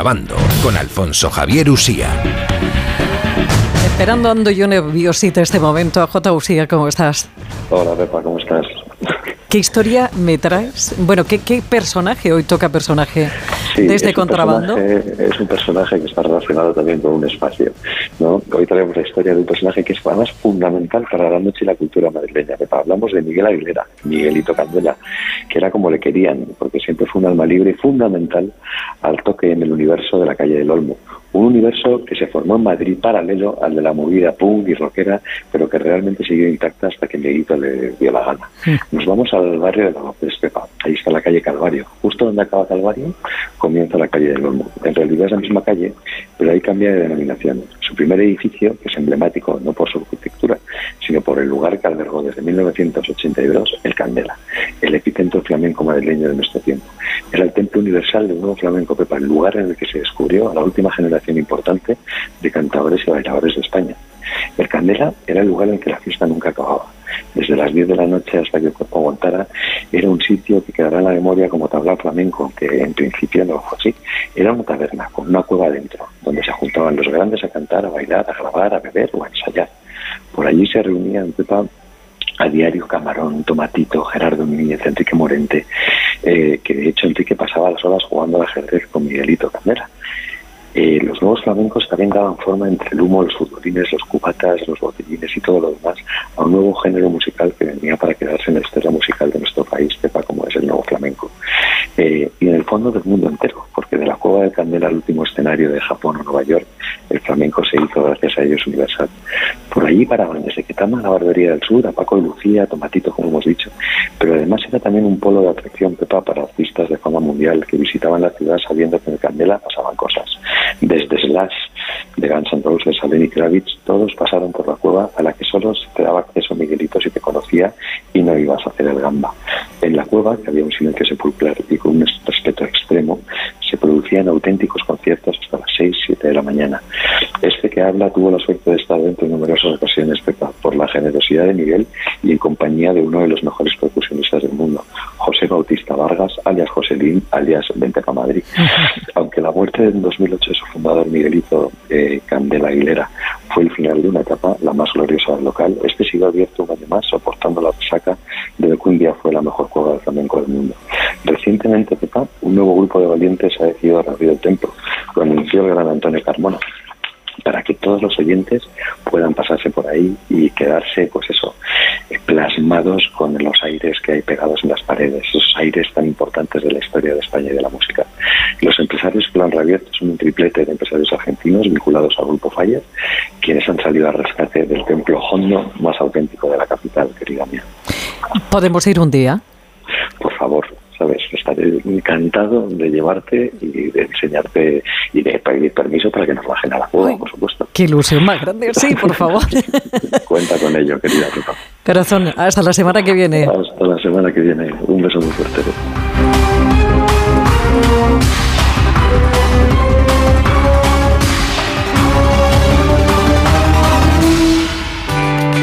Contrabando con Alfonso Javier Usía. Esperando ando yo nerviosita este momento. J. Usía, ¿cómo estás? Hola, Pepa, ¿cómo estás? ¿Qué historia me traes? Bueno, ¿qué, qué personaje hoy toca personaje desde este contrabando? es un personaje que está relacionado también con un espacio. ¿no? Hoy traemos la historia de un personaje que es además fundamental para la noche y la cultura madrileña. Hablamos de Miguel Aguilera, Miguelito Candela, que era como le querían, porque siempre fue un alma libre y fundamental al toque en el universo de la calle del Olmo un universo que se formó en Madrid paralelo al de la movida punk y rockera, pero que realmente siguió intacta hasta que Miguelito le dio la gana. Nos vamos al barrio de la López Pepa. Ahí está la calle Calvario. Donde acaba Calvario comienza la calle del Olmo. En realidad es la misma calle, pero ahí cambia de denominación. Su primer edificio, que es emblemático no por su arquitectura, sino por el lugar que albergó desde 1982 el Candela, el epicentro flamenco madrileño de nuestro tiempo. Era el templo universal de un nuevo flamenco Pepa, el lugar en el que se descubrió a la última generación importante de cantadores y bailadores de España. El Candela era el lugar en que la fiesta nunca acababa. Desde las 10 de la noche hasta que el cuerpo aguantara, era un sitio que quedará en la memoria como tabla flamenco, aunque en principio no fue así. Era una taberna con una cueva dentro, donde se juntaban los grandes a cantar, a bailar, a grabar, a beber o a ensayar. Por allí se reunían a diario Camarón, Tomatito, Gerardo Núñez, Enrique Morente, eh, que de hecho Enrique pasaba las horas jugando al ajedrez con Miguelito Candela. Los nuevos flamencos también daban forma entre el humo, los futbolines, los cubatas, los botellines y todo lo demás a un nuevo género musical que venía para quedarse en la historia musical de nuestro país, Pepa, como es el nuevo flamenco. Eh, y en el fondo del mundo entero, porque de la cueva de Candela al último escenario de Japón o Nueva York, el flamenco se hizo gracias a ellos universal. Por allí paraban desde Quetama, la Barbería del Sur, a Paco y Lucía, a Tomatito, como hemos dicho, pero además era también un polo de atracción, Pepa, para artistas de fama mundial que visitaban la ciudad sabiendo que en Candela pasaban cosas desde Slash de Guns N' Roses a Lenny Kravitz, todos pasaron por la cueva a la que solo se te daba acceso Miguelito si te conocía y no ibas a hacer el gamba. En la cueva, que había un silencio sepulcral y con un respeto extremo, se producían auténticos conciertos hasta las 6, 7 de la mañana. Este que habla tuvo la suerte de estar dentro en numerosas ocasiones por la generosidad de Miguel y en compañía de uno de los mejores percusionistas del mundo, Bautista Vargas, alias Joselín, alias Vente a Madrid. Aunque la muerte en 2008 de su fundador Miguelito eh, Candela Aguilera fue el final de una etapa, la más gloriosa del local, este sigue abierto un año más, soportando la resaca de que un día fue la mejor cueva de flamenco del mundo. Recientemente, un nuevo grupo de valientes ha decidido abrir el templo, lo anunció el gran Antonio Carmona para que todos los oyentes puedan pasarse por ahí y quedarse, pues eso, plasmados con los aires que hay pegados en las paredes, esos aires tan importantes de la historia de España y de la música. Los empresarios que lo han reabierto son un triplete de empresarios argentinos vinculados al Grupo Fire, quienes han salido a rescate del templo hondo más auténtico de la capital, querida mía. ¿Podemos ir un día? Por favor, ¿sabes? Estaré encantado de llevarte y de enseñarte y de pedir permiso para que nos bajen a la cueva, por supuesto. Qué ilusión más grande, sí, por favor. Cuenta con ello, querida Corazón, hasta la semana que viene. Hasta la semana que viene. Un beso muy fuerte.